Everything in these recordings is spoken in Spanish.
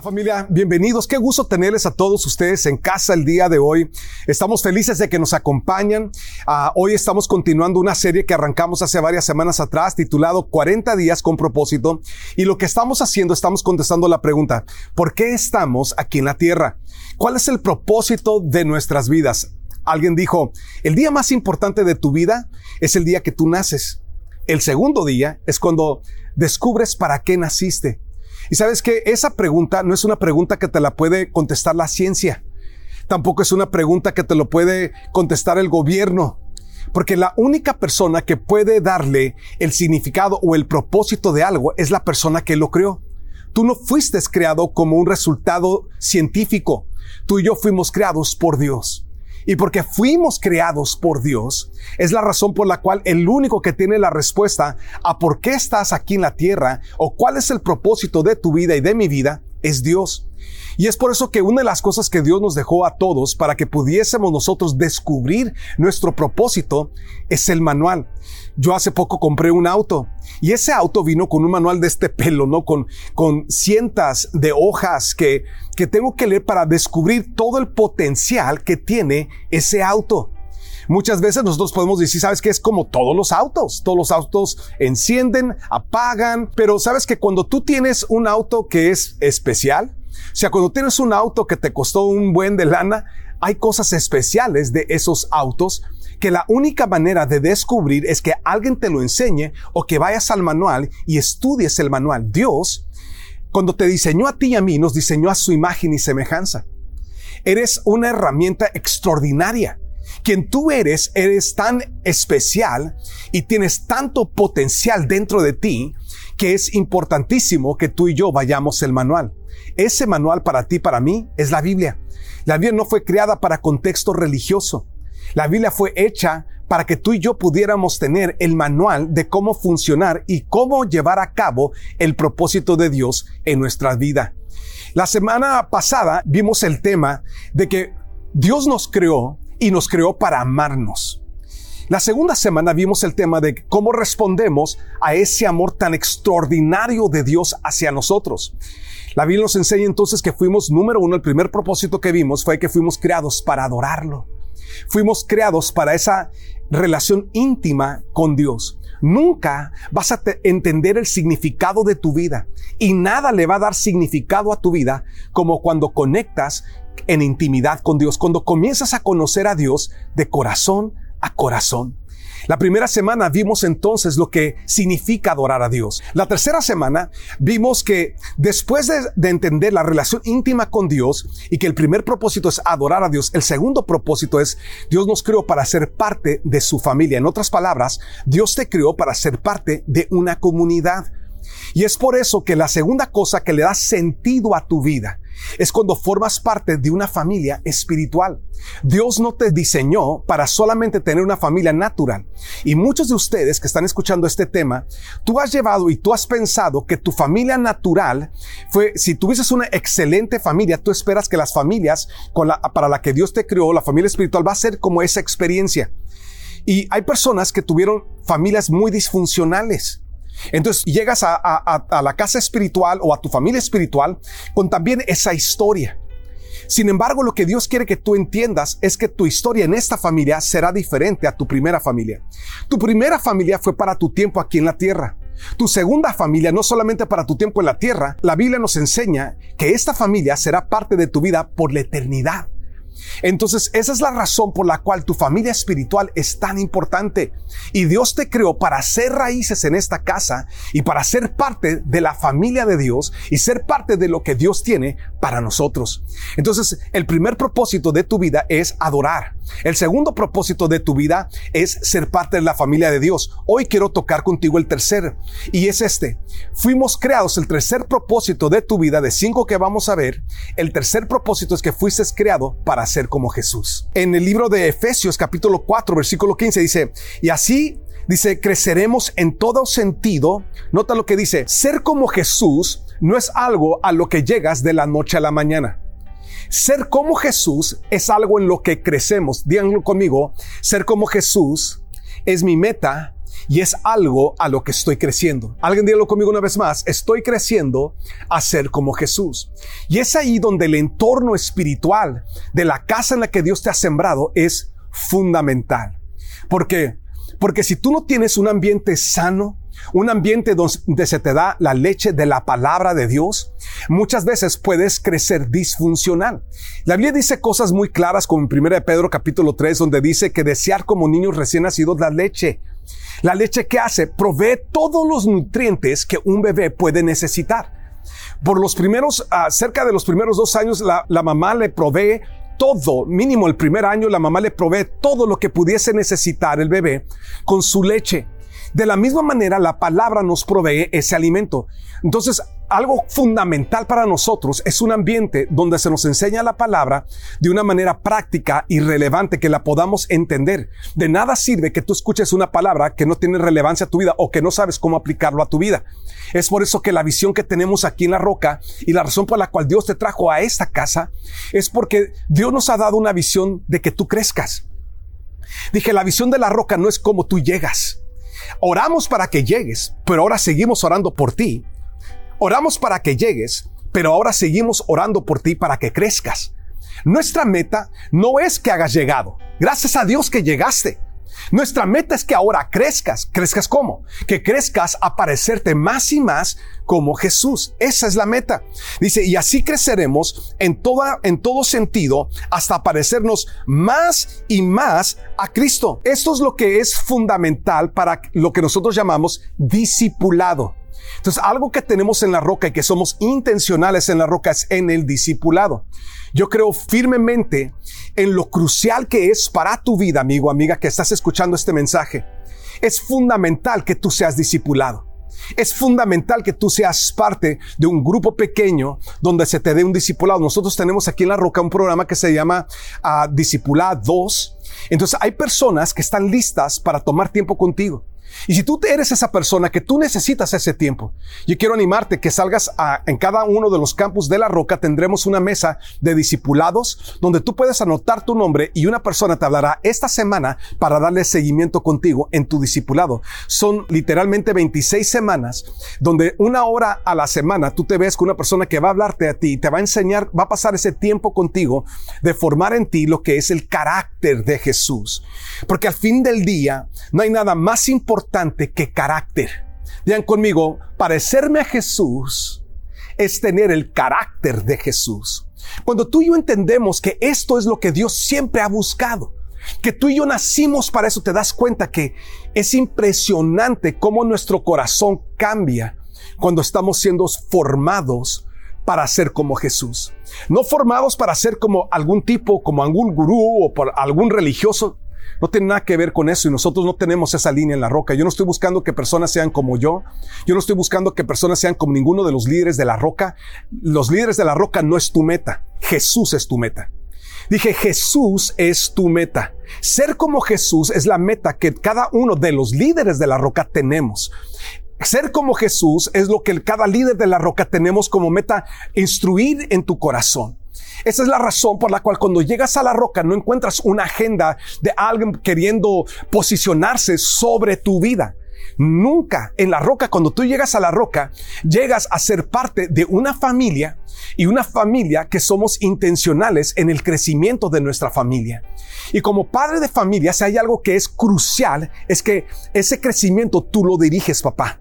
Hola familia, bienvenidos. Qué gusto tenerles a todos ustedes en casa el día de hoy. Estamos felices de que nos acompañan. Ah, hoy estamos continuando una serie que arrancamos hace varias semanas atrás titulado 40 días con propósito. Y lo que estamos haciendo, estamos contestando la pregunta, ¿por qué estamos aquí en la tierra? ¿Cuál es el propósito de nuestras vidas? Alguien dijo, el día más importante de tu vida es el día que tú naces. El segundo día es cuando descubres para qué naciste. Y sabes que esa pregunta no es una pregunta que te la puede contestar la ciencia. Tampoco es una pregunta que te lo puede contestar el gobierno. Porque la única persona que puede darle el significado o el propósito de algo es la persona que lo creó. Tú no fuiste creado como un resultado científico. Tú y yo fuimos creados por Dios. Y porque fuimos creados por Dios, es la razón por la cual el único que tiene la respuesta a por qué estás aquí en la tierra o cuál es el propósito de tu vida y de mi vida es Dios. Y es por eso que una de las cosas que Dios nos dejó a todos para que pudiésemos nosotros descubrir nuestro propósito es el manual. Yo hace poco compré un auto y ese auto vino con un manual de este pelo, ¿no? Con, con cientos de hojas que, que tengo que leer para descubrir todo el potencial que tiene ese auto. Muchas veces nosotros podemos decir, sabes que es como todos los autos. Todos los autos encienden, apagan, pero sabes que cuando tú tienes un auto que es especial, o sea, cuando tienes un auto que te costó un buen de lana, hay cosas especiales de esos autos que la única manera de descubrir es que alguien te lo enseñe o que vayas al manual y estudies el manual. Dios, cuando te diseñó a ti y a mí, nos diseñó a su imagen y semejanza. Eres una herramienta extraordinaria. Quien tú eres, eres tan especial y tienes tanto potencial dentro de ti que es importantísimo que tú y yo vayamos el manual. Ese manual para ti, para mí, es la Biblia. La Biblia no fue creada para contexto religioso. La Biblia fue hecha para que tú y yo pudiéramos tener el manual de cómo funcionar y cómo llevar a cabo el propósito de Dios en nuestra vida. La semana pasada vimos el tema de que Dios nos creó y nos creó para amarnos. La segunda semana vimos el tema de cómo respondemos a ese amor tan extraordinario de Dios hacia nosotros. La Biblia nos enseña entonces que fuimos, número uno, el primer propósito que vimos fue que fuimos creados para adorarlo. Fuimos creados para esa relación íntima con Dios. Nunca vas a entender el significado de tu vida y nada le va a dar significado a tu vida como cuando conectas en intimidad con Dios, cuando comienzas a conocer a Dios de corazón a corazón. La primera semana vimos entonces lo que significa adorar a Dios. La tercera semana vimos que después de, entender la relación íntima con Dios y que el primer propósito es adorar a Dios, el segundo propósito es Dios nos creó para ser parte de su familia. En otras palabras, Dios te creó para ser parte de una comunidad. Y es por eso que la segunda cosa que le da sentido a tu vida es cuando formas parte de una familia espiritual. Dios no te diseñó para solamente tener una familia natural. Y muchos de ustedes que están escuchando este tema, tú has llevado y tú has pensado que tu familia natural fue, si tuvieses una excelente familia, tú esperas que las familias para la que Dios te creó, la familia espiritual, va a ser como esa experiencia. Y hay personas que tuvieron familias muy disfuncionales. Entonces llegas a, la casa espiritual o a tu familia espiritual con también esa historia. Sin embargo, lo que Dios quiere que tú entiendas es que tu historia en esta familia será diferente a tu primera familia. Tu primera familia fue para tu tiempo aquí en la tierra. Tu segunda familia no solamente para tu tiempo en la tierra, la Biblia nos enseña que esta familia será parte de tu vida por la eternidad. Entonces, esa es la razón por la cual tu familia espiritual es tan importante. Y Dios te creó para hacer raíces en esta casa y para ser parte de la familia de Dios y ser parte de lo que Dios tiene para nosotros. Entonces, el primer propósito de tu vida es adorar. El segundo propósito de tu vida es ser parte de la familia de Dios. Hoy quiero tocar contigo el tercer y es este. Fuimos creados, el tercer propósito de tu vida, de cinco que vamos a ver, el tercer propósito es que fuiste creado para ser como Jesús. En el libro de Efesios capítulo 4 versículo 15 dice, y así Dice, creceremos en todo sentido. Nota lo que dice, ser como Jesús no es algo a lo que llegas de la noche a la mañana. Ser como Jesús es algo en lo que crecemos. Díganlo conmigo, ser como Jesús es mi meta y es algo a lo que estoy creciendo. Alguien dígalo conmigo una vez más, estoy creciendo a ser como Jesús. Y es ahí donde el entorno espiritual de la casa en la que Dios te ha sembrado es fundamental. ¿Por qué? Porque si tú no tienes un ambiente sano, un ambiente donde se te da la leche de la palabra de Dios, muchas veces puedes crecer disfuncional. La Biblia dice cosas muy claras como en 1 Pedro capítulo 3, donde dice que desear como niños recién nacidos la leche. La leche que hace provee todos los nutrientes que un bebé puede necesitar. Por los primeros, uh, cerca de los primeros dos años, la mamá le provee todo, mínimo el primer año, la mamá le provee todo lo que pudiese necesitar el bebé con su leche. De la misma manera, la palabra nos provee ese alimento. Entonces, algo fundamental para nosotros es un ambiente donde se nos enseña la palabra de una manera práctica y relevante que la podamos entender. De nada sirve que tú escuches una palabra que no tiene relevancia a tu vida o que no sabes cómo aplicarlo a tu vida. Es por eso que la visión que tenemos aquí en la roca y la razón por la cual Dios te trajo a esta casa es porque Dios nos ha dado una visión de que tú crezcas. Dije, la visión de la roca no es como tú llegas. Oramos para que llegues, pero ahora seguimos orando por ti Oramos para que llegues, pero ahora seguimos orando por ti para que crezcas. Nuestra meta no es que hagas llegado. Gracias a Dios que llegaste. Nuestra meta es que ahora crezcas. ¿Crezcas cómo? Que crezcas a parecerte más y más como Jesús. Esa es la meta. Dice, y así creceremos en toda, en todo sentido hasta parecernos más y más a Cristo. Esto es lo que es fundamental para lo que nosotros llamamos discipulado. Entonces, algo que tenemos en la roca y que somos intencionales en la roca es en el discipulado. Yo creo firmemente en lo crucial que es para tu vida, amigo, amiga, que estás escuchando este mensaje. Es fundamental que tú seas discipulado. Es fundamental que tú seas parte de un grupo pequeño donde se te dé un discipulado. Nosotros tenemos aquí en La Roca un programa que se llama uh, Discipulado 2. Entonces hay personas que están listas para tomar tiempo contigo. Y si tú eres esa persona que tú necesitas ese tiempo, yo quiero animarte que salgas a, en cada uno de los campus de la roca tendremos una mesa de discipulados donde tú puedes anotar tu nombre y una persona te hablará esta semana para darle seguimiento contigo en tu discipulado. Son literalmente 26 semanas donde una hora a la semana tú te ves con una persona que va a hablarte a ti, te va a enseñar, va a pasar ese tiempo contigo de formar en ti lo que es el carácter de Jesús. Porque al fin del día no hay nada más importante importante que carácter. Digan conmigo, parecerme a Jesús es tener el carácter de Jesús. Cuando tú y yo entendemos que esto es lo que Dios siempre ha buscado, que tú y yo nacimos para eso, te das cuenta que es impresionante cómo nuestro corazón cambia cuando estamos siendo formados para ser como Jesús. No formados para ser como algún tipo, como algún gurú o por algún religioso. No tiene nada que ver con eso y nosotros no tenemos esa línea en la roca. Yo no estoy buscando que personas sean como yo. Yo no estoy buscando que personas sean como ninguno de los líderes de la roca. Los líderes de la roca no es tu meta. Jesús es tu meta. Dije, Jesús es tu meta. Ser como Jesús es la meta que cada uno de los líderes de la roca tenemos. Ser como Jesús es lo que cada líder de la roca tenemos como meta instruir en tu corazón. Esa es la razón por la cual cuando llegas a la roca no encuentras una agenda de alguien queriendo posicionarse sobre tu vida. Nunca en la roca, cuando tú llegas a la roca, llegas a ser parte de una familia y una familia que somos intencionales en el crecimiento de nuestra familia. Y como padre de familia, si hay algo que es crucial, es que ese crecimiento tú lo diriges, papá.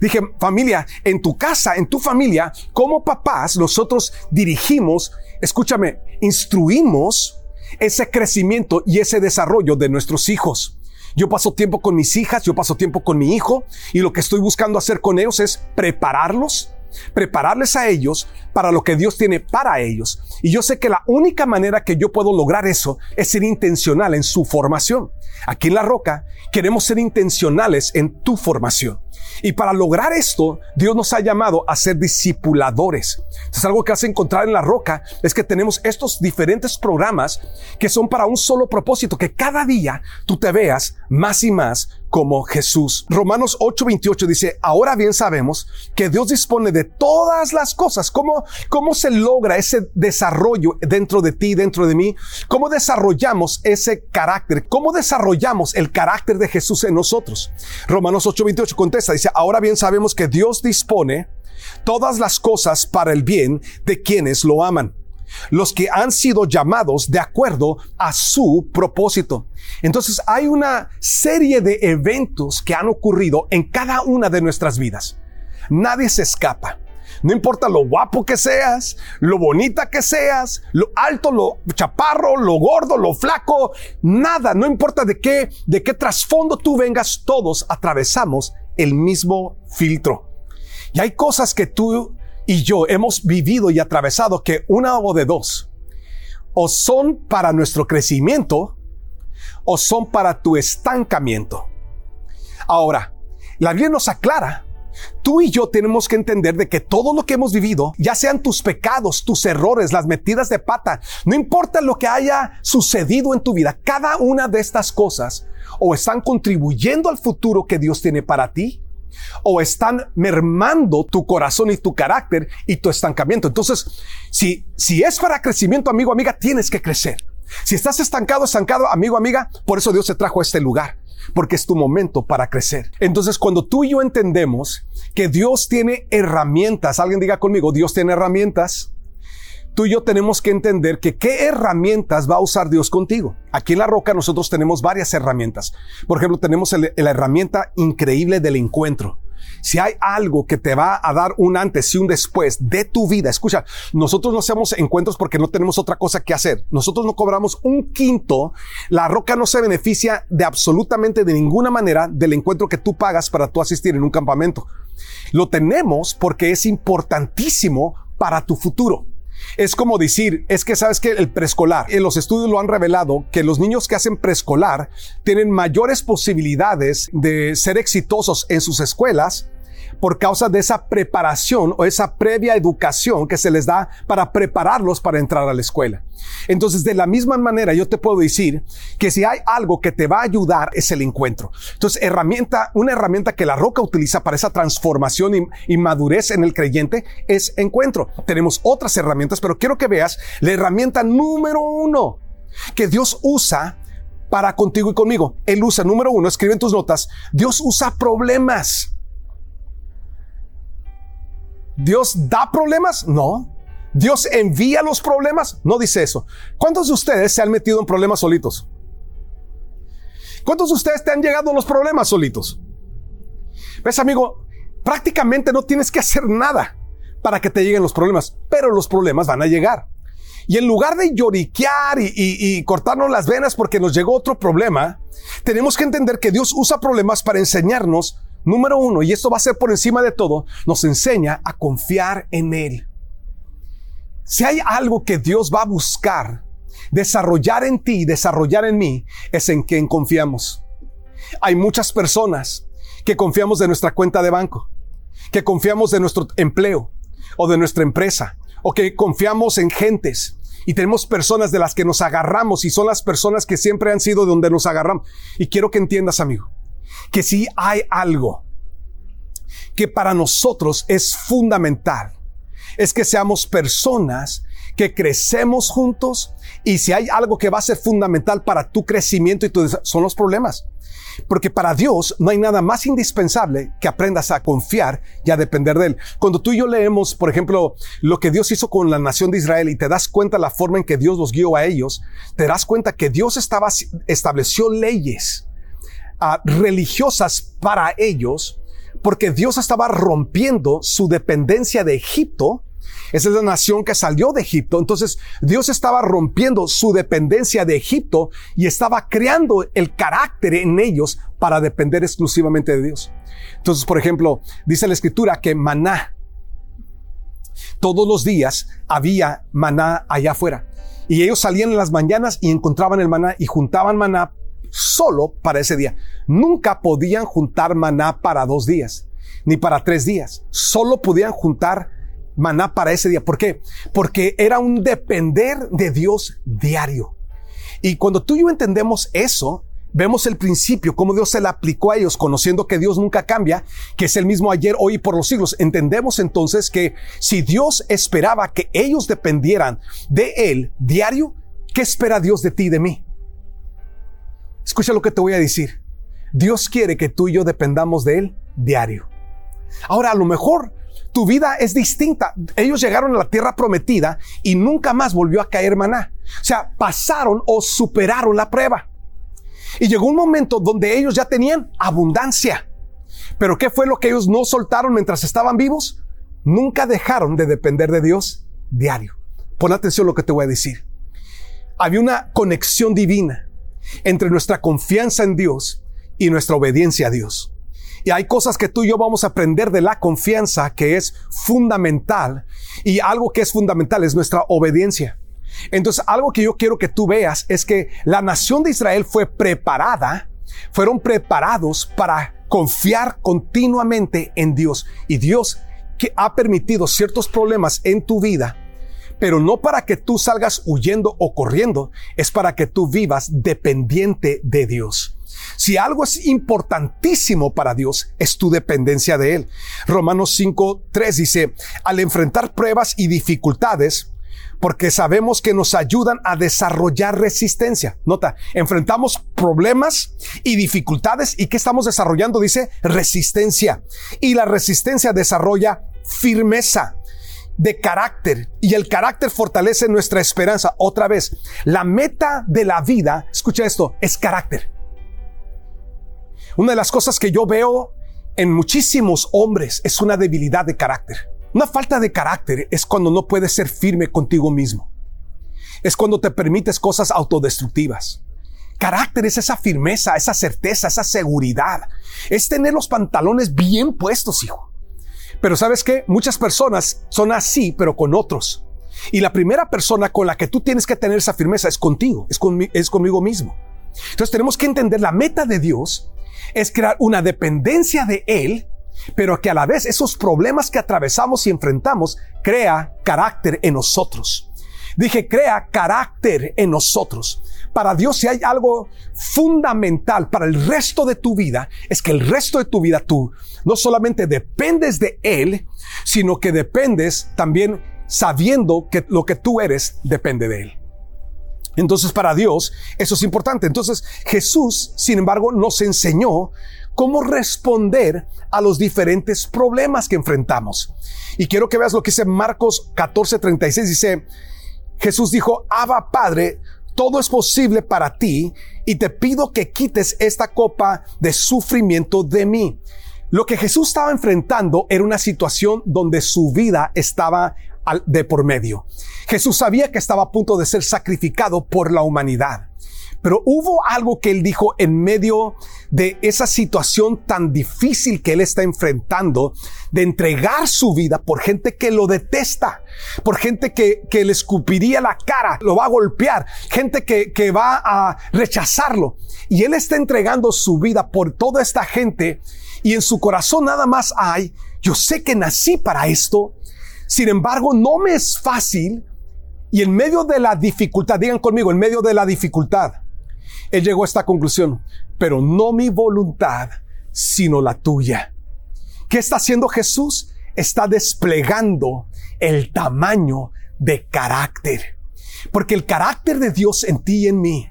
Dije, familia, en tu casa, en tu familia, como papás, nosotros dirigimos, escúchame, instruimos ese crecimiento y ese desarrollo de nuestros hijos. Yo paso tiempo con mis hijas, yo paso tiempo con mi hijo y lo que estoy buscando hacer con ellos es prepararlos, prepararles a ellos para lo que Dios tiene para ellos. Y yo sé que la única manera que yo puedo lograr eso es ser intencional en su formación. Aquí en La Roca queremos ser intencionales en tu formación. Y para lograr esto, Dios nos ha llamado a ser discipuladores. Entonces, algo que a encontrar en la roca es que tenemos estos diferentes programas que son para un solo propósito, que cada día tú te veas más y más como Jesús. Romanos 8:28 dice, ahora bien sabemos que Dios dispone de todas las cosas. ¿Cómo, ¿Cómo se logra ese desarrollo dentro de ti, dentro de mí? ¿Cómo desarrollamos ese carácter? ¿Cómo desarrollamos el carácter de Jesús en nosotros? Romanos 8:28 contesta, dice, ahora bien sabemos que Dios dispone todas las cosas para el bien de quienes lo aman los que han sido llamados de acuerdo a su propósito. Entonces hay una serie de eventos que han ocurrido en cada una de nuestras vidas. Nadie se escapa. No importa lo guapo que seas, lo bonita que seas, lo alto, lo chaparro, lo gordo, lo flaco, nada, no importa de qué, de qué trasfondo tú vengas, todos atravesamos el mismo filtro. Y hay cosas que tú y yo hemos vivido y atravesado que una o de dos, o son para nuestro crecimiento, o son para tu estancamiento. Ahora, la Biblia nos aclara Tú y yo tenemos que entender de que todo lo que hemos vivido, ya sean tus pecados, tus errores, las metidas de pata, no importa lo que haya sucedido en tu vida, cada una de estas cosas o están contribuyendo al futuro que Dios tiene para ti, o están mermando tu corazón y tu carácter y tu estancamiento. Entonces, si, si es para crecimiento, amigo, amiga, tienes que crecer. Si estás estancado, estancado, amigo, amiga, por eso Dios te trajo a este lugar, porque es tu momento para crecer. Entonces, cuando tú y yo entendemos que Dios tiene herramientas, alguien diga conmigo, Dios tiene herramientas, tú y yo tenemos que entender que qué herramientas va a usar Dios contigo. Aquí en La Roca nosotros tenemos varias herramientas. Por ejemplo, tenemos la herramienta increíble del encuentro. Si hay algo que te va a dar un antes y un después de tu vida, escucha, nosotros no hacemos encuentros porque no tenemos otra cosa que hacer. Nosotros no cobramos un quinto. La roca no se beneficia de absolutamente de ninguna manera del encuentro que tú pagas para tú asistir en un campamento. Lo tenemos porque es importantísimo para tu futuro. Es como decir, es que sabes que el preescolar, en los estudios lo han revelado, que los niños que hacen preescolar tienen mayores posibilidades de ser exitosos en sus escuelas por causa de esa preparación o esa previa educación que se les da para prepararlos para entrar a la escuela. Entonces, de la misma manera, yo te puedo decir que si hay algo que te va a ayudar es el encuentro. Entonces, herramienta, una herramienta que la roca utiliza para esa transformación y, madurez en el creyente es encuentro. Tenemos otras herramientas, pero quiero que veas la herramienta número uno que Dios usa para contigo y conmigo. Él usa, número uno, escribe en tus notas, Dios usa problemas. ¿Dios da problemas? No. ¿Dios envía los problemas? No dice eso. ¿Cuántos de ustedes se han metido en problemas solitos? ¿Cuántos de ustedes te han llegado los problemas solitos? ¿Ves, amigo? Prácticamente no tienes que hacer nada para que te lleguen los problemas, pero los problemas van a llegar. Y en lugar de lloriquear y, y, cortarnos las venas porque nos llegó otro problema, tenemos que entender que Dios usa problemas para enseñarnos Número uno, y esto va a ser por encima de todo, nos enseña a confiar en Él. Si hay algo que Dios va a buscar desarrollar en ti, desarrollar en mí, es en quien confiamos. Hay muchas personas que confiamos de nuestra cuenta de banco, que confiamos de nuestro empleo o de nuestra empresa, o que confiamos en gentes. Y tenemos personas de las que nos agarramos y son las personas que siempre han sido de donde nos agarramos. Y quiero que entiendas, amigo, que si hay algo que para nosotros es fundamental, es que seamos personas que crecemos juntos y si hay algo que va a ser fundamental para tu crecimiento y tu son los problemas. Porque para Dios no hay nada más indispensable que aprendas a confiar y a depender de Él. Cuando tú y yo leemos, por ejemplo, lo que Dios hizo con la nación de Israel y te das cuenta la forma en que Dios los guió a ellos, te das cuenta que Dios estaba, estableció leyes religiosas para ellos, porque Dios estaba rompiendo su dependencia de Egipto. Esa es la nación que salió de Egipto. Entonces Dios estaba rompiendo su dependencia de Egipto y estaba creando el carácter en ellos para depender exclusivamente de Dios. Entonces, por ejemplo, dice la escritura que maná, todos los días había maná allá afuera. Y ellos salían en las mañanas y encontraban el maná y juntaban maná solo para ese día. Nunca podían juntar maná para dos días, ni para tres días. Solo podían juntar maná para ese día. ¿Por qué? Porque era un depender de Dios diario. Y cuando tú y yo entendemos eso, vemos el principio, cómo Dios se la aplicó a ellos, conociendo que Dios nunca cambia, que es el mismo ayer, hoy y por los siglos. Entendemos entonces que si Dios esperaba que ellos dependieran de Él diario, ¿qué espera Dios de ti y de mí? Escucha lo que te voy a decir. Dios quiere que tú y yo dependamos de Él diario. Ahora, a lo mejor tu vida es distinta. Ellos llegaron a la tierra prometida y nunca más volvió a caer maná. O sea, pasaron o superaron la prueba. Y llegó un momento donde ellos ya tenían abundancia. Pero ¿qué fue lo que ellos no soltaron mientras estaban vivos? Nunca dejaron de depender de Dios diario. Pon atención a lo que te voy a decir. Había una conexión divina entre nuestra confianza en Dios y nuestra obediencia a Dios. Y hay cosas que tú y yo vamos a aprender de la confianza que es fundamental. Y algo que es fundamental es nuestra obediencia. Entonces, algo que yo quiero que tú veas es que la nación de Israel fue preparada, fueron preparados para confiar continuamente en Dios. Y Dios que ha permitido ciertos problemas en tu vida, pero no para que tú salgas huyendo o corriendo, es para que tú vivas dependiente de Dios. Si algo es importantísimo para Dios, es tu dependencia de Él. Romanos 5, 3 dice, al enfrentar pruebas y dificultades, porque sabemos que nos ayudan a desarrollar resistencia. Nota, enfrentamos problemas y dificultades y ¿qué estamos desarrollando? Dice resistencia. Y la resistencia desarrolla firmeza de carácter y el carácter fortalece nuestra esperanza. Otra vez, la meta de la vida, escucha esto, es carácter. Una de las cosas que yo veo en muchísimos hombres es una debilidad de carácter. Una falta de carácter es cuando no puedes ser firme contigo mismo. Es cuando te permites cosas autodestructivas. Carácter es esa firmeza, esa certeza, esa seguridad. Es tener los pantalones bien puestos, hijo. Pero sabes qué? Muchas personas son así, pero con otros. Y la primera persona con la que tú tienes que tener esa firmeza es contigo, es, es conmigo mismo. Entonces tenemos que entender la meta de Dios es crear una dependencia de Él, pero que a la vez esos problemas que atravesamos y enfrentamos crea carácter en nosotros. Dije, crea carácter en nosotros. Para Dios, si hay algo fundamental para el resto de tu vida, es que el resto de tu vida tú no solamente dependes de Él, sino que dependes también sabiendo que lo que tú eres depende de Él. Entonces para Dios eso es importante. Entonces Jesús, sin embargo, nos enseñó cómo responder a los diferentes problemas que enfrentamos. Y quiero que veas lo que dice Marcos 14:36. Dice, Jesús dijo, Abba Padre, todo es posible para ti y te pido que quites esta copa de sufrimiento de mí. Lo que Jesús estaba enfrentando era una situación donde su vida estaba de por medio. Jesús sabía que estaba a punto de ser sacrificado por la humanidad. Pero hubo algo que él dijo en medio de esa situación tan difícil que él está enfrentando, de entregar su vida por gente que lo detesta, por gente que, le escupiría la cara, lo va a golpear, gente que va a rechazarlo. Y él está entregando su vida por toda esta gente y en su corazón nada más hay, yo sé que nací para esto, sin embargo, no me es fácil y en medio de la dificultad, digan conmigo, en medio de la dificultad, él llegó a esta conclusión, pero no mi voluntad, sino la tuya. ¿Qué está haciendo Jesús? Está desplegando el tamaño de carácter. Porque el carácter de Dios en ti y en mí,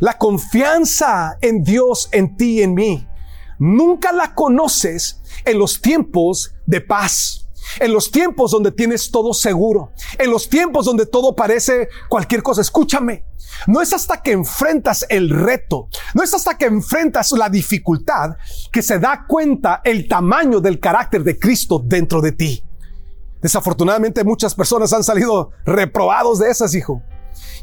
la confianza en Dios en ti y en mí, nunca la conoces en los tiempos de paz en los tiempos donde tienes todo seguro, en los tiempos donde todo parece cualquier cosa. Escúchame, no es hasta que enfrentas el reto, no es hasta que enfrentas la dificultad que se da cuenta el tamaño del carácter de Cristo dentro de ti. Desafortunadamente muchas personas han salido reprobados de esas, hijo.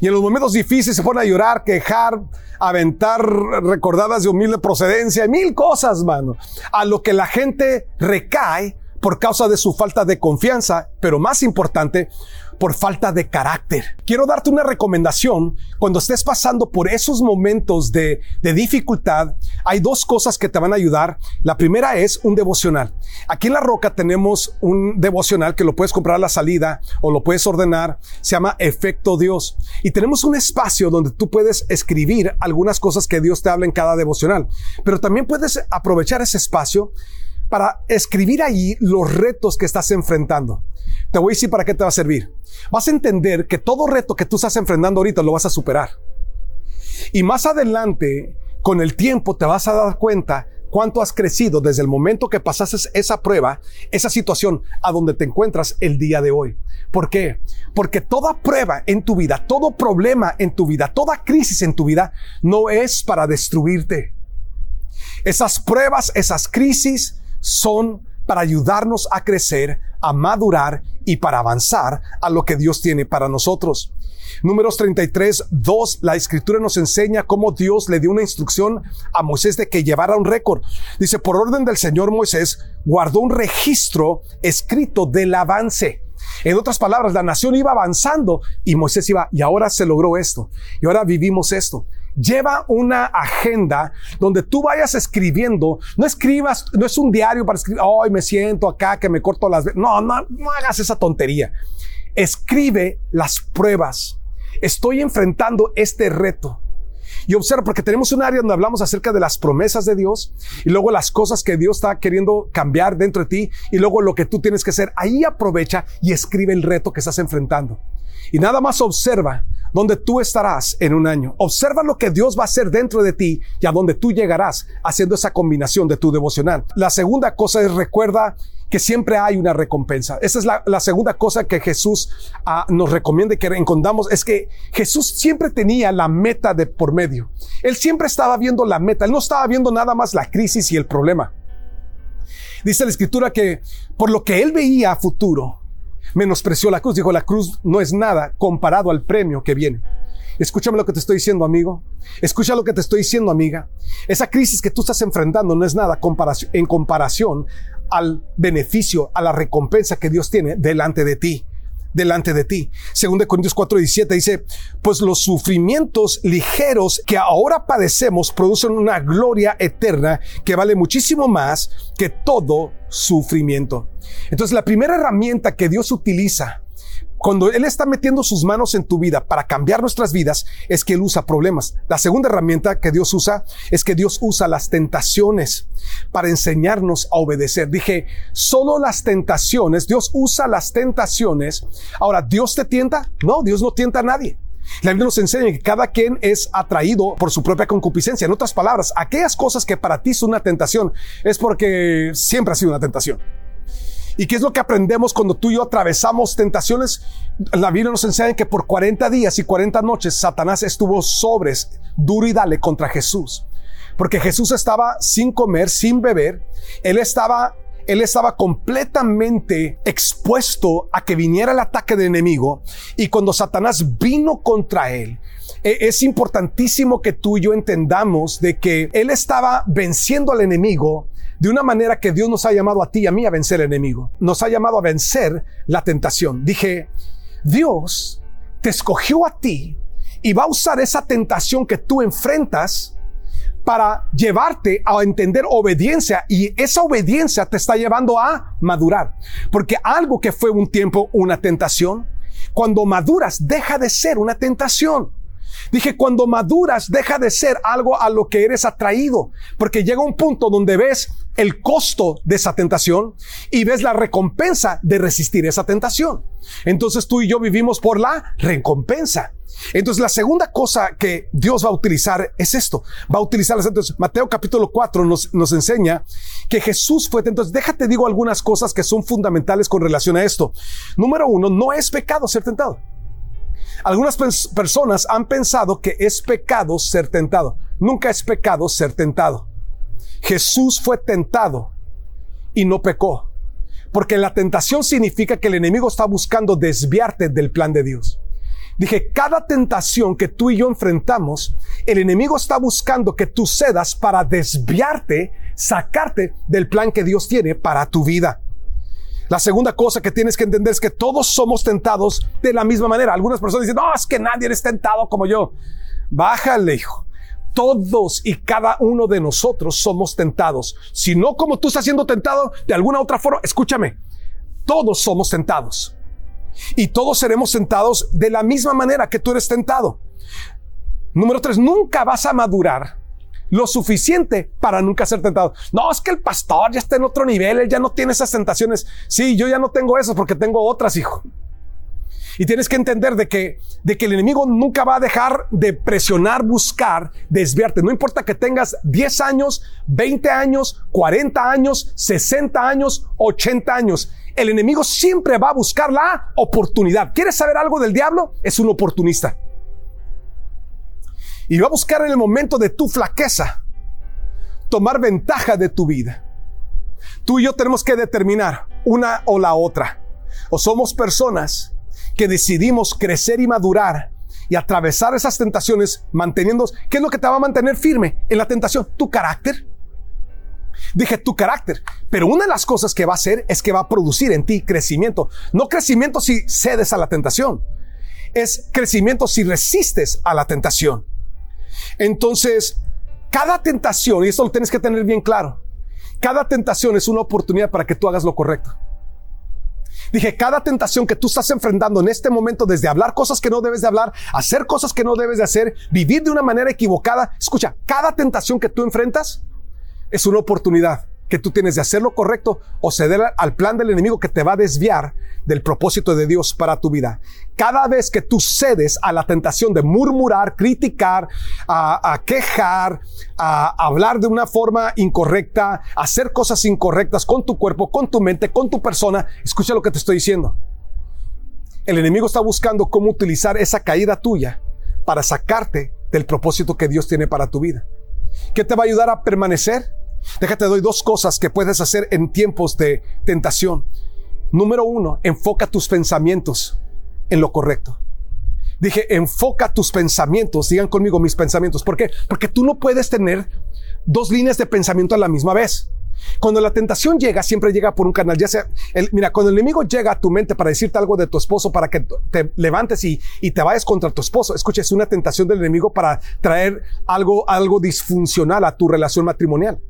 Y en los momentos difíciles se ponen a llorar, quejar, aventar recordadas de humilde procedencia, mil cosas, mano. A lo que la gente recae por causa de su falta de confianza, pero más importante, por falta de carácter. Quiero darte una recomendación. Cuando estés pasando por esos momentos de, dificultad, hay dos cosas que te van a ayudar. La primera es un devocional. Aquí en La Roca tenemos un devocional que lo puedes comprar a la salida o lo puedes ordenar. Se llama Efecto Dios. Y tenemos un espacio donde tú puedes escribir algunas cosas que Dios te habla en cada devocional. Pero también puedes aprovechar ese espacio para escribir ahí los retos que estás enfrentando. Te voy a decir para qué te va a servir. Vas a entender que todo reto que tú estás enfrentando ahorita lo vas a superar. Y más adelante, con el tiempo, te vas a dar cuenta cuánto has crecido desde el momento que pasaste esa prueba, esa situación, a donde te encuentras el día de hoy. ¿Por qué? Porque toda prueba en tu vida, todo problema en tu vida, toda crisis en tu vida, no es para destruirte. Esas pruebas, esas crisis, son para ayudarnos a crecer, a madurar y para avanzar a lo que Dios tiene para nosotros. Números 33, 2, la escritura nos enseña cómo Dios le dio una instrucción a Moisés de que llevara un récord. Dice, por orden del Señor Moisés, guardó un registro escrito del avance. En otras palabras, la nación iba avanzando y Moisés iba, y ahora se logró esto, y ahora vivimos esto. Lleva una agenda donde tú vayas escribiendo. No escribas, no es un diario para escribir, hoy me siento acá que me corto las... No, no, no hagas esa tontería. Escribe las pruebas. Estoy enfrentando este reto. Y observa, porque tenemos un área donde hablamos acerca de las promesas de Dios y luego las cosas que Dios está queriendo cambiar dentro de ti y luego lo que tú tienes que hacer. Ahí aprovecha y escribe el reto que estás enfrentando. Y nada más observa dónde tú estarás en un año. Observa lo que Dios va a hacer dentro de ti y a dónde tú llegarás haciendo esa combinación de tu devocional. La segunda cosa es recuerda que siempre hay una recompensa. Esa es la, segunda cosa que Jesús uh, nos recomienda que encontramos, es que Jesús siempre tenía la meta de por medio. Él siempre estaba viendo la meta, él no estaba viendo nada más la crisis y el problema. Dice la escritura que por lo que él veía futuro, menospreció la cruz. Dijo, la cruz no es nada comparado al premio que viene. Escúchame lo que te estoy diciendo, amigo. Escucha lo que te estoy diciendo, amiga. Esa crisis que tú estás enfrentando no es nada en comparación al beneficio, a la recompensa que Dios tiene delante de ti delante de ti. Según de Corintios 4, 17 dice, pues los sufrimientos ligeros que ahora padecemos producen una gloria eterna que vale muchísimo más que todo sufrimiento. Entonces la primera herramienta que Dios utiliza cuando Él está metiendo sus manos en tu vida para cambiar nuestras vidas, es que Él usa problemas. La segunda herramienta que Dios usa es que Dios usa las tentaciones para enseñarnos a obedecer. Dije, solo las tentaciones, Dios usa las tentaciones. Ahora, ¿Dios te tienta? No, Dios no tienta a nadie. La Biblia nos enseña que cada quien es atraído por su propia concupiscencia. En otras palabras, aquellas cosas que para ti son una tentación es porque siempre ha sido una tentación. ¿Y qué es lo que aprendemos cuando tú y yo atravesamos tentaciones? La Biblia nos enseña que por 40 días y 40 noches Satanás estuvo sobres, duro y dale contra Jesús. Porque Jesús estaba sin comer, sin beber. Él estaba él estaba completamente expuesto a que viniera el ataque del enemigo y cuando Satanás vino contra él, e, es importantísimo que tú y yo entendamos de que él estaba venciendo al enemigo de una manera que Dios nos ha llamado a ti y a mí a vencer el enemigo. Nos ha llamado a vencer la tentación. Dije, Dios te escogió a ti y va a usar esa tentación que tú enfrentas para llevarte a entender obediencia y esa obediencia te está llevando a madurar. Porque algo que fue un tiempo una tentación, cuando maduras deja de ser una tentación. Dije, cuando maduras, deja de ser algo a lo que eres atraído, porque llega un punto donde ves el costo de esa tentación y ves la recompensa de resistir esa tentación. Entonces tú y yo vivimos por la recompensa. Entonces la segunda cosa que Dios va a utilizar es esto. Va a utilizar entonces Mateo capítulo 4 nos, nos enseña que Jesús fue. Entonces déjate digo algunas cosas que son fundamentales con relación a esto. Número uno, no es pecado ser tentado. Algunas personas han pensado que es pecado ser tentado. Nunca es pecado ser tentado. Jesús fue tentado y no pecó. Porque la tentación significa que el enemigo está buscando desviarte del plan de Dios. Dije, cada tentación que tú y yo enfrentamos, el enemigo está buscando que tú cedas para desviarte, sacarte del plan que Dios tiene para tu vida. La segunda cosa que tienes que entender es que todos somos tentados de la misma manera. Algunas personas dicen, no, es que nadie es tentado como yo. Bájale, hijo. Todos y cada uno de nosotros somos tentados. Si no como tú estás siendo tentado de alguna otra forma, escúchame, todos somos tentados. Y todos seremos tentados de la misma manera que tú eres tentado. Número tres, nunca vas a madurar lo suficiente para nunca ser tentado. No, es que el pastor ya está en otro nivel, él ya no tiene esas tentaciones. Sí, yo ya no tengo esas porque tengo otras, hijo. Y tienes que entender de que, de que el enemigo nunca va a dejar de presionar, buscar, desviarte. No importa que tengas 10 años, 20 años, 40 años, 60 años, 80 años. El enemigo siempre va a buscar la oportunidad. ¿Quieres saber algo del diablo? Es un oportunista. Y va a buscar en el momento de tu flaqueza tomar ventaja de tu vida. Tú y yo tenemos que determinar una o la otra. O somos personas que decidimos crecer y madurar y atravesar esas tentaciones manteniendo, ¿qué es lo que te va a mantener firme en la tentación? Tu carácter. Dije tu carácter, pero una de las cosas que va a hacer es que va a producir en ti crecimiento. No crecimiento si cedes a la tentación, es crecimiento si resistes a la tentación. Entonces, cada tentación, y esto lo tienes que tener bien claro, cada tentación es una oportunidad para que tú hagas lo correcto. Dije, cada tentación que tú estás enfrentando en este momento, desde hablar cosas que no debes de hablar, hacer cosas que no debes de hacer, vivir de una manera equivocada, escucha, cada tentación que tú enfrentas es una oportunidad que tú tienes de hacer lo correcto o ceder al plan del enemigo que te va a desviar del propósito de Dios para tu vida. Cada vez que tú cedes a la tentación de murmurar, criticar, a, quejar, a hablar de una forma incorrecta, hacer cosas incorrectas con tu cuerpo, con tu mente, con tu persona, escucha lo que te estoy diciendo. El enemigo está buscando cómo utilizar esa caída tuya para sacarte del propósito que Dios tiene para tu vida. ¿Qué te va a ayudar a permanecer? Déjate doy dos cosas que puedes hacer en tiempos de tentación. Número uno, enfoca tus pensamientos en lo correcto. Dije, enfoca tus pensamientos. Digan conmigo mis pensamientos. ¿Por qué? Porque tú no puedes tener dos líneas de pensamiento a la misma vez. Cuando la tentación llega, siempre llega por un canal. Ya sea, el, mira, cuando el enemigo llega a tu mente para decirte algo de tu esposo, para que te levantes y, y te vayas contra tu esposo, escucha, es una tentación del enemigo para traer algo, algo disfuncional a tu relación matrimonial.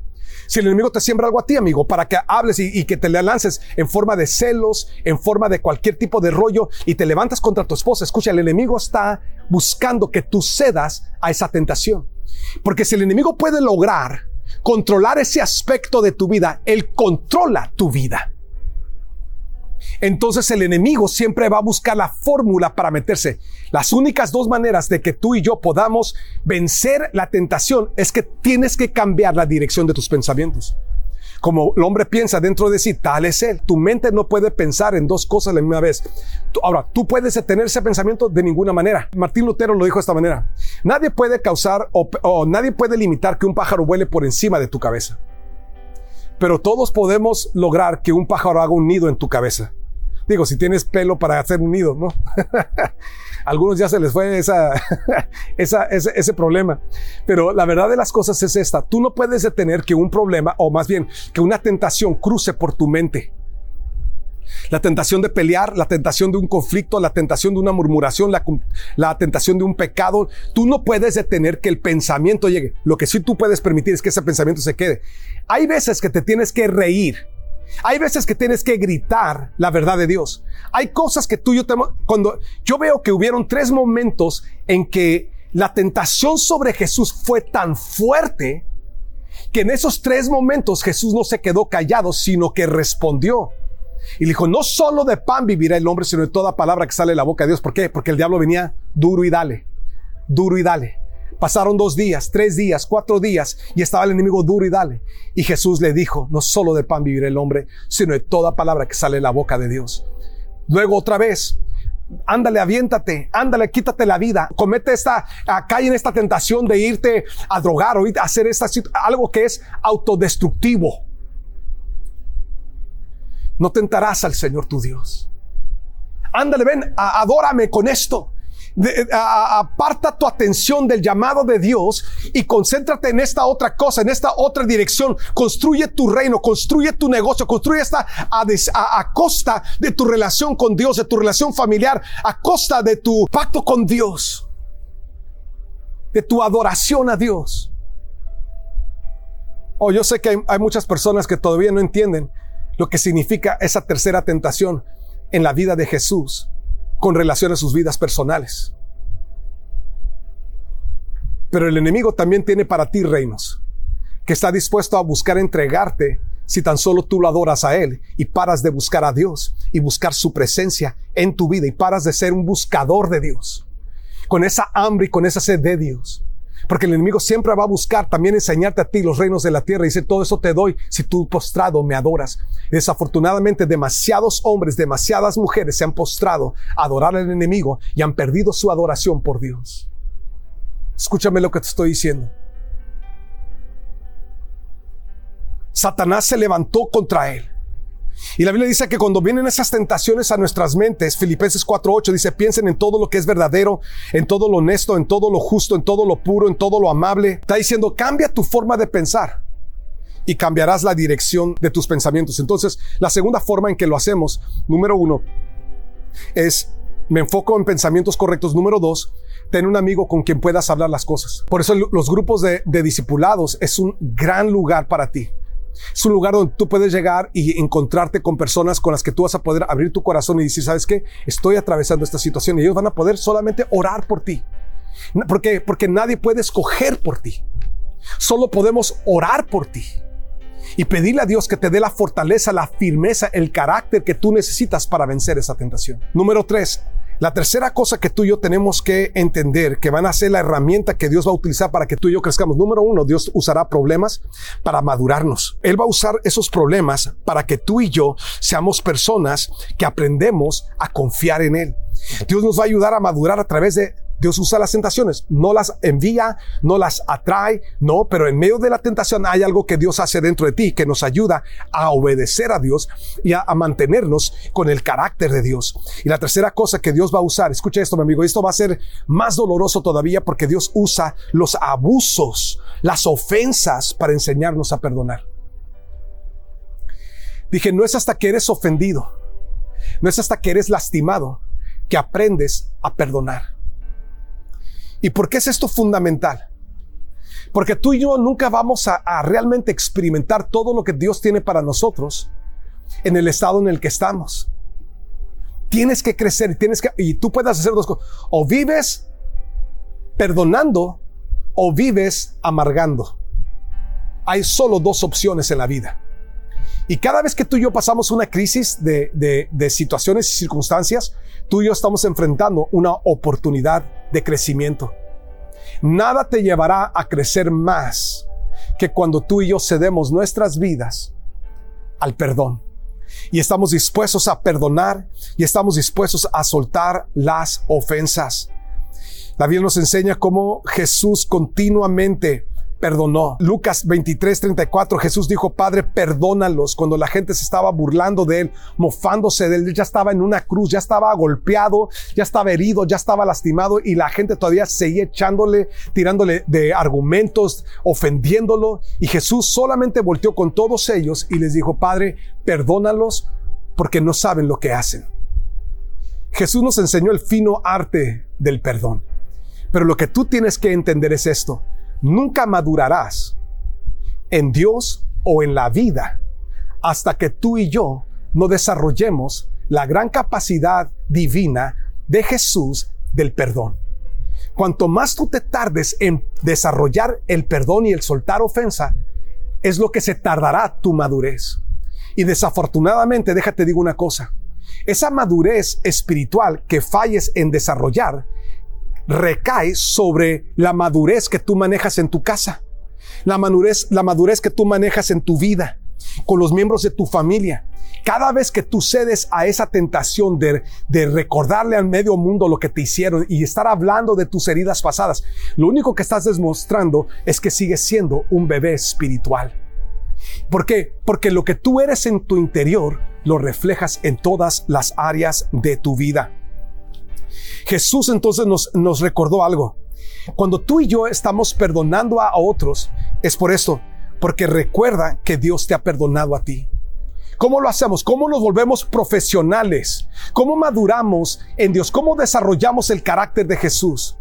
Si el enemigo te siembra algo a ti, amigo, para que hables y, que te le lances en forma de celos, en forma de cualquier tipo de rollo y te levantas contra tu esposa, escucha, el enemigo está buscando que tú cedas a esa tentación. Porque si el enemigo puede lograr controlar ese aspecto de tu vida, él controla tu vida entonces el enemigo siempre va a buscar la fórmula para meterse. Las únicas dos maneras de que tú y yo podamos vencer la tentación es que tienes que cambiar la dirección de tus pensamientos. Como el hombre piensa dentro de sí, tal es él. Tu mente no puede pensar en dos cosas la misma vez. Ahora, tú puedes detener ese pensamiento de ninguna manera. Martín Lutero lo dijo de esta manera. Nadie puede causar o, o nadie puede limitar que un pájaro vuele por encima de tu cabeza. Pero todos podemos lograr que un pájaro haga un nido en tu cabeza. Digo, si tienes pelo para hacer un nido, ¿no? Algunos ya se les fue esa, ese, problema. Pero la verdad de las cosas es esta. Tú no puedes detener que un problema, o más bien, que una tentación cruce por tu mente. La tentación de pelear, la tentación de un conflicto, la tentación de una murmuración, la, tentación de un pecado. Tú no puedes detener que el pensamiento llegue. Lo que sí tú puedes permitir es que ese pensamiento se quede. Hay veces que te tienes que reír hay veces que tienes que gritar la verdad de Dios. Hay cosas que tú y yo tenemos, cuando yo veo que hubieron tres momentos en que la tentación sobre Jesús fue tan fuerte que en esos tres momentos Jesús no se quedó callado, sino que respondió. Y dijo, no solo de pan vivirá el hombre, sino de toda palabra que sale de la boca de Dios. ¿Por qué? Porque el diablo venía duro y dale, duro y dale. Pasaron dos días, tres días, cuatro días y estaba el enemigo duro y dale. Y Jesús le dijo, no solo de pan vivirá el hombre, sino de toda palabra que sale de la boca de Dios. Luego otra vez, ándale, aviéntate, ándale, quítate la vida, comete esta, cae en esta tentación de irte a drogar o a hacer esta, algo que es autodestructivo. No tentarás al Señor tu Dios. Ándale, ven, adórame con esto. aparta tu atención del llamado de Dios y concéntrate en esta otra cosa, en esta otra dirección. Construye tu reino, construye tu negocio, construye esta a, a, costa de tu relación con Dios, de tu relación familiar, a costa de tu pacto con Dios, de tu adoración a Dios. Oh, yo sé que hay muchas personas que todavía no entienden lo que significa esa tercera tentación en la vida de Jesús con relación a sus vidas personales. Pero el enemigo también tiene para ti reinos, que está dispuesto a buscar entregarte si tan solo tú lo adoras a Él y paras de buscar a Dios y buscar su presencia en tu vida y paras de ser un buscador de Dios, con esa hambre y con esa sed de Dios. Porque el enemigo siempre va a buscar también enseñarte a ti los reinos de la tierra y dice, todo eso te doy si tú postrado me adoras. Desafortunadamente, demasiados hombres, demasiadas mujeres se han postrado a adorar al enemigo y han perdido su adoración por Dios. Escúchame lo que te estoy diciendo. Satanás se levantó contra él y la Biblia dice que cuando vienen esas tentaciones a nuestras mentes, Filipenses 4:8 dice, piensen en todo lo que es verdadero, en todo lo honesto, en todo lo justo, en todo lo puro, en todo lo amable. Está diciendo, cambia tu forma de pensar y cambiarás la dirección de tus pensamientos. Entonces, la segunda forma en que lo hacemos, número uno, es me enfoco en pensamientos correctos. Número dos, ten un amigo con quien puedas hablar las cosas. Por eso los grupos de, de discipulados es un gran lugar para ti. Es un lugar donde tú puedes llegar y encontrarte con personas con las que tú vas a poder abrir tu corazón y decir, ¿sabes qué? Estoy atravesando esta situación y ellos van a poder solamente orar por ti. ¿Por qué? Porque nadie puede escoger por ti. Solo podemos orar por ti y pedirle a Dios que te dé la fortaleza, la firmeza, el carácter que tú necesitas para vencer esa tentación. Número tres, la tercera cosa que tú y yo tenemos que entender, que van a ser la herramienta que Dios va a utilizar para que tú y yo crezcamos. Número uno, Dios usará problemas para madurarnos. Él va a usar esos problemas para que tú y yo seamos personas que aprendemos a confiar en Él. Dios nos va a ayudar a madurar a través de Dios usa las tentaciones, no las envía, no las atrae, no, pero en medio de la tentación hay algo que Dios hace dentro de ti que nos ayuda a obedecer a Dios y a, mantenernos con el carácter de Dios. Y la tercera cosa que Dios va a usar, escucha esto, mi amigo, esto va a ser más doloroso todavía porque Dios usa los abusos, las ofensas para enseñarnos a perdonar. Dije, no es hasta que eres ofendido, no es hasta que eres lastimado que aprendes a perdonar. ¿Y por qué es esto fundamental? Porque tú y yo nunca vamos a, realmente experimentar todo lo que Dios tiene para nosotros en el estado en el que estamos. Tienes que crecer y tienes que, y tú puedes hacer dos cosas. O vives perdonando o vives amargando. Hay solo dos opciones en la vida. Y cada vez que tú y yo pasamos una crisis de, de, situaciones y circunstancias, tú y yo estamos enfrentando una oportunidad de crecimiento. Nada te llevará a crecer más que cuando tú y yo cedemos nuestras vidas al perdón. Y estamos dispuestos a perdonar y estamos dispuestos a soltar las ofensas. La Biblia nos enseña cómo Jesús continuamente perdonó. Lucas 23, 34, Jesús dijo, Padre, perdónalos. Cuando la gente se estaba burlando de él, mofándose de él, ya estaba en una cruz, ya estaba golpeado, ya estaba herido, ya estaba lastimado y la gente todavía seguía echándole, tirándole de argumentos, ofendiéndolo. Y Jesús solamente volteó con todos ellos y les dijo, Padre, perdónalos porque no saben lo que hacen. Jesús nos enseñó el fino arte del perdón. Pero lo que tú tienes que entender es esto nunca madurarás en Dios o en la vida hasta que tú y yo no desarrollemos la gran capacidad divina de Jesús del perdón. Cuanto más tú te tardes en desarrollar el perdón y el soltar ofensa, es lo que se tardará tu madurez. Y desafortunadamente, déjate digo una cosa, esa madurez espiritual que falles en desarrollar recae sobre la madurez que tú manejas en tu casa, la madurez, la madurez que tú manejas en tu vida, con los miembros de tu familia. Cada vez que tú cedes a esa tentación de, de recordarle al medio mundo lo que te hicieron y estar hablando de tus heridas pasadas, lo único que estás demostrando es que sigues siendo un bebé espiritual. ¿Por qué? Porque lo que tú eres en tu interior lo reflejas en todas las áreas de tu vida. Jesús entonces nos, nos recordó algo. Cuando tú y yo estamos perdonando a otros, es por esto, porque recuerda que Dios te ha perdonado a ti. ¿Cómo lo hacemos? ¿Cómo nos volvemos profesionales? ¿Cómo maduramos en Dios? ¿Cómo desarrollamos el carácter de Jesús?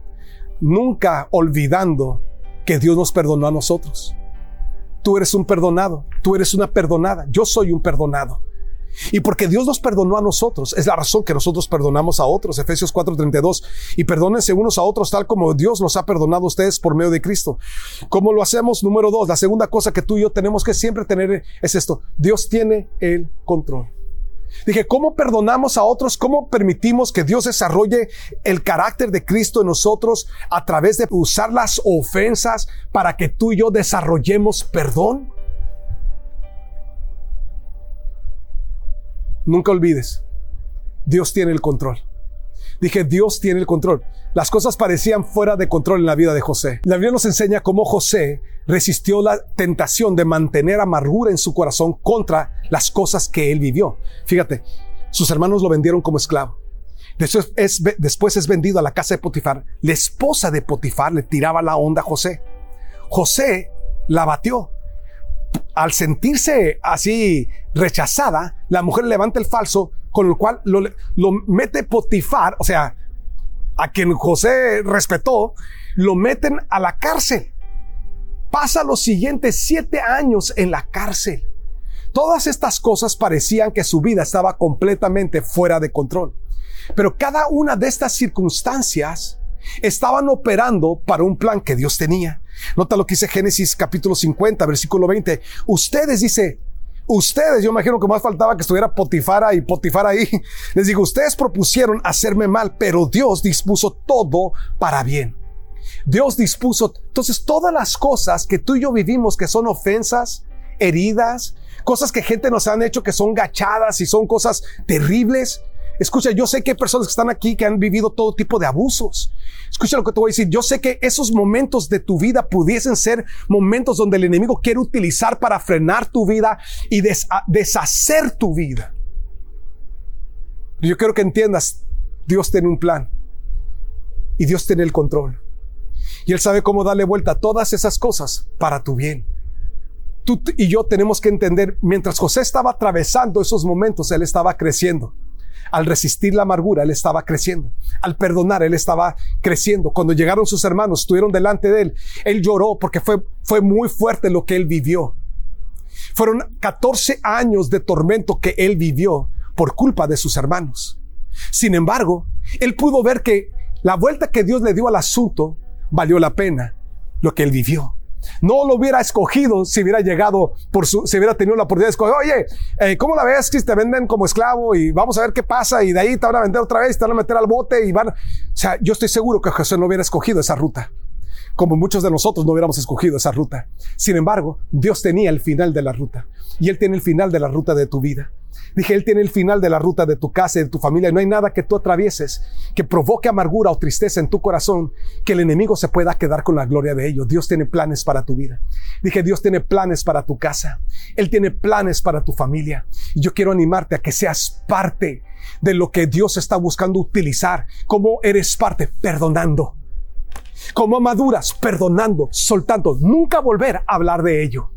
Nunca olvidando que Dios nos perdonó a nosotros. Tú eres un perdonado, tú eres una perdonada, yo soy un perdonado. Y porque Dios nos perdonó a nosotros, es la razón que nosotros perdonamos a otros, Efesios 4:32, y perdónense unos a otros tal como Dios los ha perdonado a ustedes por medio de Cristo. ¿Cómo lo hacemos? Número dos, la segunda cosa que tú y yo tenemos que siempre tener es esto, Dios tiene el control. Dije, ¿cómo perdonamos a otros? ¿Cómo permitimos que Dios desarrolle el carácter de Cristo en nosotros a través de usar las ofensas para que tú y yo desarrollemos perdón? Nunca olvides, Dios tiene el control. Dije, Dios tiene el control. Las cosas parecían fuera de control en la vida de José. La Biblia nos enseña cómo José resistió la tentación de mantener amargura en su corazón contra las cosas que él vivió. Fíjate, sus hermanos lo vendieron como esclavo. Después es, vendido a la casa de Potifar. La esposa de Potifar le tiraba la onda a José. José la batió al sentirse así rechazada, la mujer levanta el falso, con el cual lo, mete Potifar, o sea, a quien José respetó, lo meten a la cárcel. Pasa los siguientes siete años en la cárcel. Todas estas cosas parecían que su vida estaba completamente fuera de control. Pero cada una de estas circunstancias estaban operando para un plan que Dios tenía. Nota lo que dice Génesis capítulo 50, versículo 20. Ustedes, dice, ustedes, yo imagino que más faltaba que estuviera Potifara y Potifara ahí. Les digo, ustedes propusieron hacerme mal, pero Dios dispuso todo para bien. Dios dispuso, entonces todas las cosas que tú y yo vivimos que son ofensas, heridas, cosas que gente nos han hecho que son gachadas y son cosas terribles, Escucha, yo sé que hay personas que están aquí que han vivido todo tipo de abusos. Escucha lo que te voy a decir. Yo sé que esos momentos de tu vida pudiesen ser momentos donde el enemigo quiere utilizar para frenar tu vida y deshacer tu vida. Yo quiero que entiendas, Dios tiene un plan y Dios tiene el control. Y Él sabe cómo darle vuelta a todas esas cosas para tu bien. Tú y yo tenemos que entender, mientras José estaba atravesando esos momentos, Él estaba creciendo. Al resistir la amargura, él estaba creciendo. Al perdonar, él estaba creciendo. Cuando llegaron sus hermanos, estuvieron delante de él, él lloró porque fue, fue muy fuerte lo que él vivió. Fueron 14 años de tormento que él vivió por culpa de sus hermanos. Sin embargo, él pudo ver que la vuelta que Dios le dio al asunto valió la pena lo que él vivió. No lo hubiera escogido si hubiera llegado por su, si hubiera tenido la oportunidad de escoger, oye, eh, ¿cómo la ves? Que te venden como esclavo y vamos a ver qué pasa y de ahí te van a vender otra vez, te van a meter al bote y van, o sea, yo estoy seguro que Jesús no hubiera escogido esa ruta como muchos de nosotros no hubiéramos escogido esa ruta. Sin embargo, Dios tenía el final de la ruta y Él tiene el final de la ruta de tu vida. Dije, Él tiene el final de la ruta de tu casa y de tu familia. No hay nada que tú atravieses que provoque amargura o tristeza en tu corazón que el enemigo se pueda quedar con la gloria de ello. Dios tiene planes para tu vida. Dije, Dios tiene planes para tu casa. Él tiene planes para tu familia. Y yo quiero animarte a que seas parte de lo que Dios está buscando utilizar. como eres parte? Perdonando como maduras, perdonando, soltando, nunca volver a hablar de ello.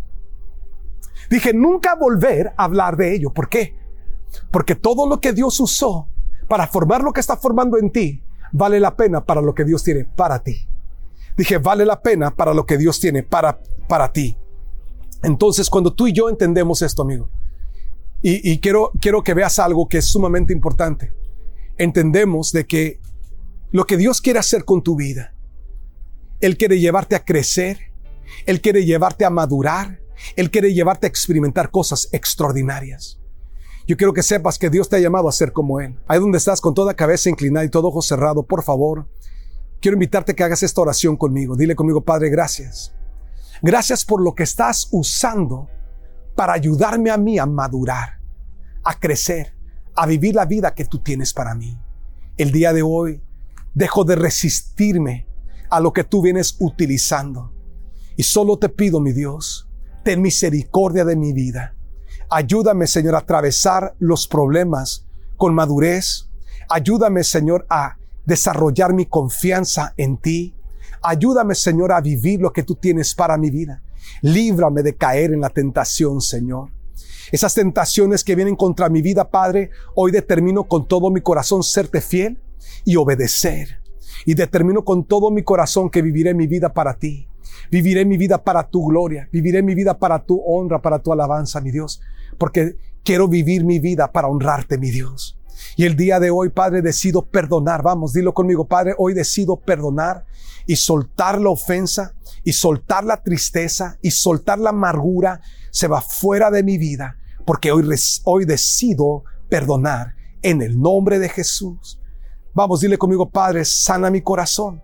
Dije, nunca volver a hablar de ello. ¿Por qué? Porque todo lo que Dios usó para formar lo que está formando en ti, vale la pena para lo que Dios tiene para ti. Dije, vale la pena para lo que Dios tiene para, para ti. Entonces, cuando tú y yo entendemos esto, amigo, y, y quiero, quiero que veas algo que es sumamente importante, entendemos de que lo que Dios quiere hacer con tu vida él quiere llevarte a crecer. Él quiere llevarte a madurar. Él quiere llevarte a experimentar cosas extraordinarias. Yo quiero que sepas que Dios te ha llamado a ser como Él. Ahí donde estás con toda cabeza inclinada y todo ojo cerrado, por favor, quiero invitarte a que hagas esta oración conmigo. Dile conmigo, Padre, gracias. Gracias por lo que estás usando para ayudarme a mí a madurar, a crecer, a vivir la vida que tú tienes para mí. El día de hoy dejo de resistirme a lo que tú vienes utilizando. Y solo te pido, mi Dios, ten misericordia de mi vida. Ayúdame, Señor, a atravesar los problemas con madurez. Ayúdame, Señor, a desarrollar mi confianza en ti. Ayúdame, Señor, a vivir lo que tú tienes para mi vida. Líbrame de caer en la tentación, Señor. Esas tentaciones que vienen contra mi vida, Padre, hoy determino con todo mi corazón serte fiel y obedecer. Y determino con todo mi corazón que viviré mi vida para ti. Viviré mi vida para tu gloria. Viviré mi vida para tu honra, para tu alabanza, mi Dios. Porque quiero vivir mi vida para honrarte, mi Dios. Y el día de hoy, Padre, decido perdonar. Vamos, dilo conmigo, Padre, hoy decido perdonar y soltar la ofensa y soltar la tristeza y soltar la amargura. Se va fuera de mi vida porque hoy, hoy decido perdonar en el nombre de Jesús. Vamos, dile conmigo, Padre, sana mi corazón.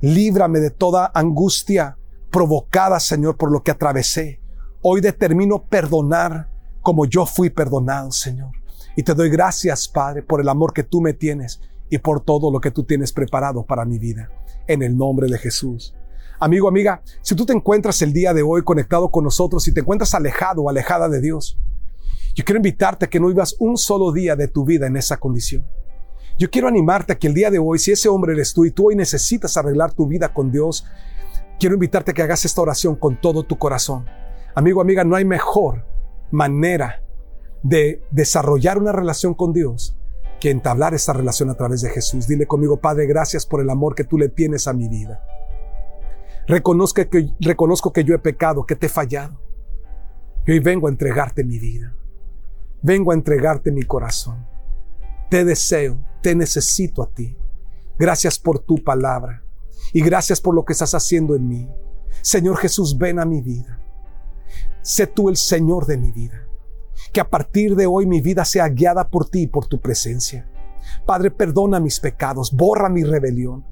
Líbrame de toda angustia provocada, Señor, por lo que atravesé. Hoy determino perdonar como yo fui perdonado, Señor. Y te doy gracias, Padre, por el amor que tú me tienes y por todo lo que tú tienes preparado para mi vida. En el nombre de Jesús. Amigo, amiga, si tú te encuentras el día de hoy conectado con nosotros y te encuentras alejado o alejada de Dios, yo quiero invitarte a que no vivas un solo día de tu vida en esa condición. Yo quiero animarte a que el día de hoy, si ese hombre eres tú y tú hoy necesitas arreglar tu vida con Dios, quiero invitarte a que hagas esta oración con todo tu corazón. Amigo, amiga, no hay mejor manera de desarrollar una relación con Dios que entablar esta relación a través de Jesús. Dile conmigo, Padre, gracias por el amor que tú le tienes a mi vida. Reconozco que, reconozco que yo he pecado, que te he fallado. Y hoy vengo a entregarte mi vida. Vengo a entregarte mi corazón. Te deseo, te necesito a ti. Gracias por tu palabra y gracias por lo que estás haciendo en mí. Señor Jesús, ven a mi vida. Sé tú el Señor de mi vida. Que a partir de hoy mi vida sea guiada por ti y por tu presencia. Padre, perdona mis pecados, borra mi rebelión,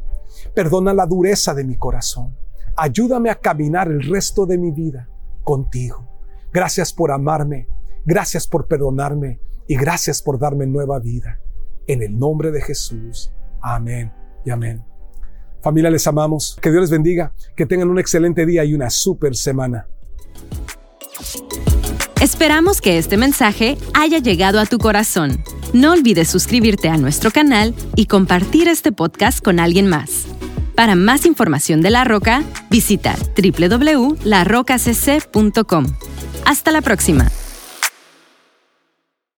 perdona la dureza de mi corazón. Ayúdame a caminar el resto de mi vida contigo. Gracias por amarme, gracias por perdonarme y gracias por darme nueva vida. En el nombre de Jesús. Amén y amén. Familia, les amamos. Que Dios les bendiga. Que tengan un excelente día y una super semana. Esperamos que este mensaje haya llegado a tu corazón. No olvides suscribirte a nuestro canal y compartir este podcast con alguien más. Para más información de La Roca, visita www.larocacc.com. Hasta la próxima.